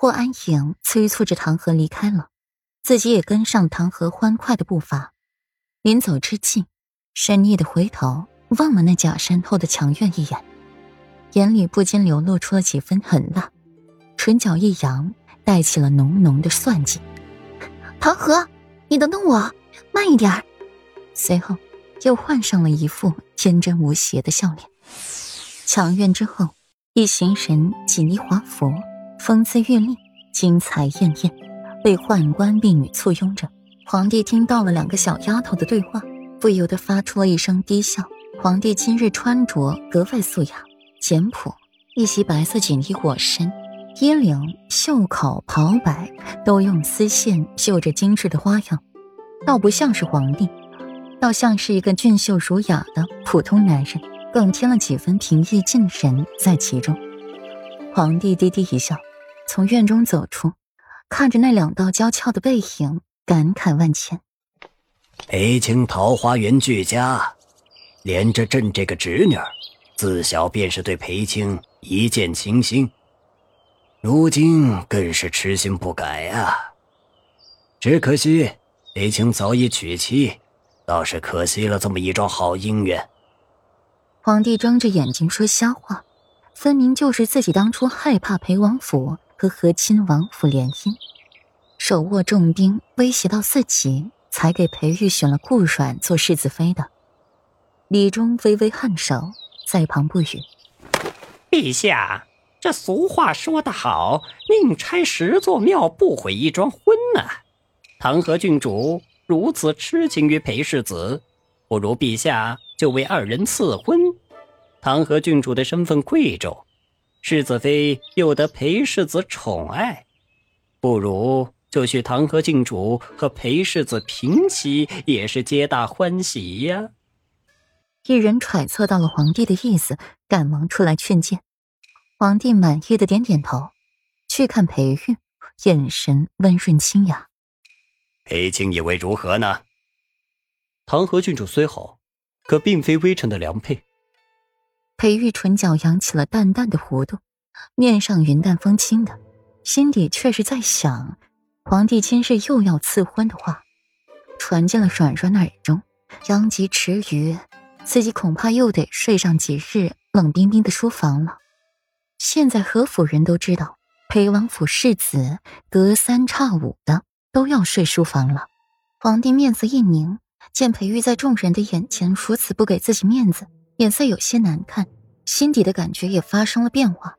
霍安影催促着唐河离开了，自己也跟上唐河欢快的步伐。临走之际，深意的回头望了那假山后的墙院一眼，眼里不禁流露出了几分狠辣，唇角一扬，带起了浓浓的算计。唐河，你等等我，慢一点随后，又换上了一副天真无邪的笑脸。墙院之后，一行人锦衣华服。风姿玉丽，精彩艳艳，被宦官婢女簇拥着。皇帝听到了两个小丫头的对话，不由得发出了一声低笑。皇帝今日穿着格外素雅、简朴，一袭白色锦衣裹身，衣领、袖口、袍摆都用丝线绣着精致的花样，倒不像是皇帝，倒像是一个俊秀儒雅的普通男人，更添了几分平易近人在其中。皇帝低低一笑。从院中走出，看着那两道娇俏的背影，感慨万千。裴青桃花源俱佳，连着朕这个侄女，自小便是对裴青一见倾心，如今更是痴心不改啊。只可惜裴青早已娶妻，倒是可惜了这么一桩好姻缘。皇帝睁着眼睛说瞎话，分明就是自己当初害怕裴王府。和和亲王府联姻，手握重兵，威胁到四级，才给裴玉选了顾阮做世子妃的。李忠微微颔首，在旁不语。陛下，这俗话说得好，“宁拆十座庙，不毁一桩婚”呐。唐河郡主如此痴情于裴世子，不如陛下就为二人赐婚。唐河郡主的身份贵重。世子妃又得裴世子宠爱，不如就去唐河郡主和裴世子平妻，也是皆大欢喜呀。一人揣测到了皇帝的意思，赶忙出来劝谏。皇帝满意的点点头，去看裴玉，眼神温润清雅。裴青以为如何呢？唐河郡主虽好，可并非微臣的良配。裴玉唇角扬起了淡淡的弧度，面上云淡风轻的，心底却是在想：皇帝今日又要赐婚的话，传进了软软耳中，殃及池鱼，自己恐怕又得睡上几日冷冰冰的书房了。现在何府人都知道，裴王府世子隔三差五的都要睡书房了。皇帝面色一凝，见裴玉在众人的眼前如此不给自己面子。脸色有些难看，心底的感觉也发生了变化。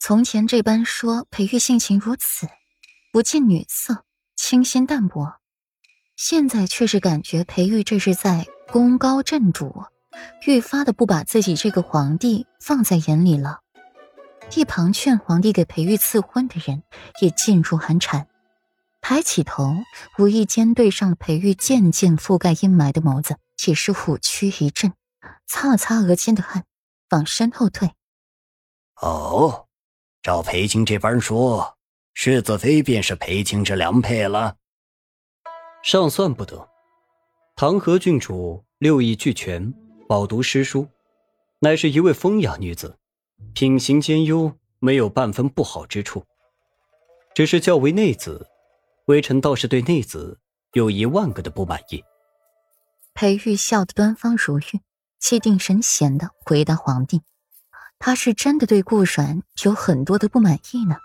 从前这般说裴玉性情如此，不近女色，清新淡泊，现在却是感觉裴玉这是在功高震主，愈发的不把自己这个皇帝放在眼里了。一旁劝皇帝给裴玉赐婚的人也噤入寒蝉，抬起头，无意间对上了裴玉渐渐覆盖阴霾的眸子，也是虎躯一震。擦了擦额间的汗，往身后退。哦，照裴青这般说，世子妃便是裴青之良配了。尚算不得。唐河郡主六艺俱全，饱读诗书，乃是一位风雅女子，品行兼优，没有半分不好之处。只是较为内子，微臣倒是对内子有一万个的不满意。裴玉笑得端方如玉。气定神闲的回答皇帝：“他是真的对顾阮有很多的不满意呢，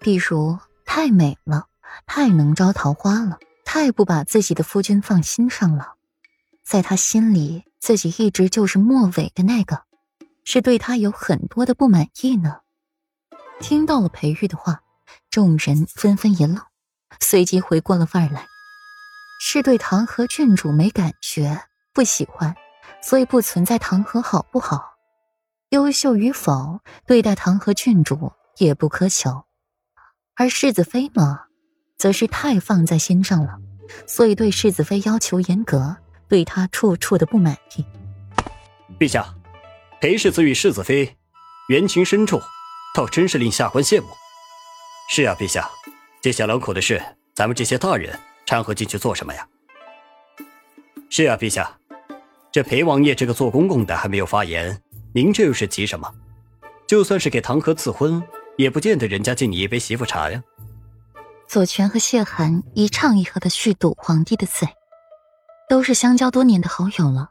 比如太美了，太能招桃花了，太不把自己的夫君放心上了。在他心里，自己一直就是末尾的那个，是对他有很多的不满意呢。”听到了裴玉的话，众人纷纷一愣，随即回过了味儿来，是对唐河郡主没感觉，不喜欢。所以不存在唐河好不好，优秀与否，对待唐河郡主也不苛求，而世子妃嘛，则是太放在心上了，所以对世子妃要求严格，对她处处的不满意。陛下，裴世子与世子妃缘情深重，倒真是令下官羡慕。是啊，陛下，这小两口的事，咱们这些大人掺和进去做什么呀？是啊，陛下。这裴王爷这个做公公的还没有发言，您这又是急什么？就算是给唐河赐婚，也不见得人家敬你一杯媳妇茶呀。左权和谢寒一唱一和的续赌皇帝的嘴，都是相交多年的好友了，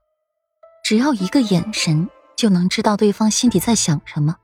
只要一个眼神就能知道对方心底在想什么。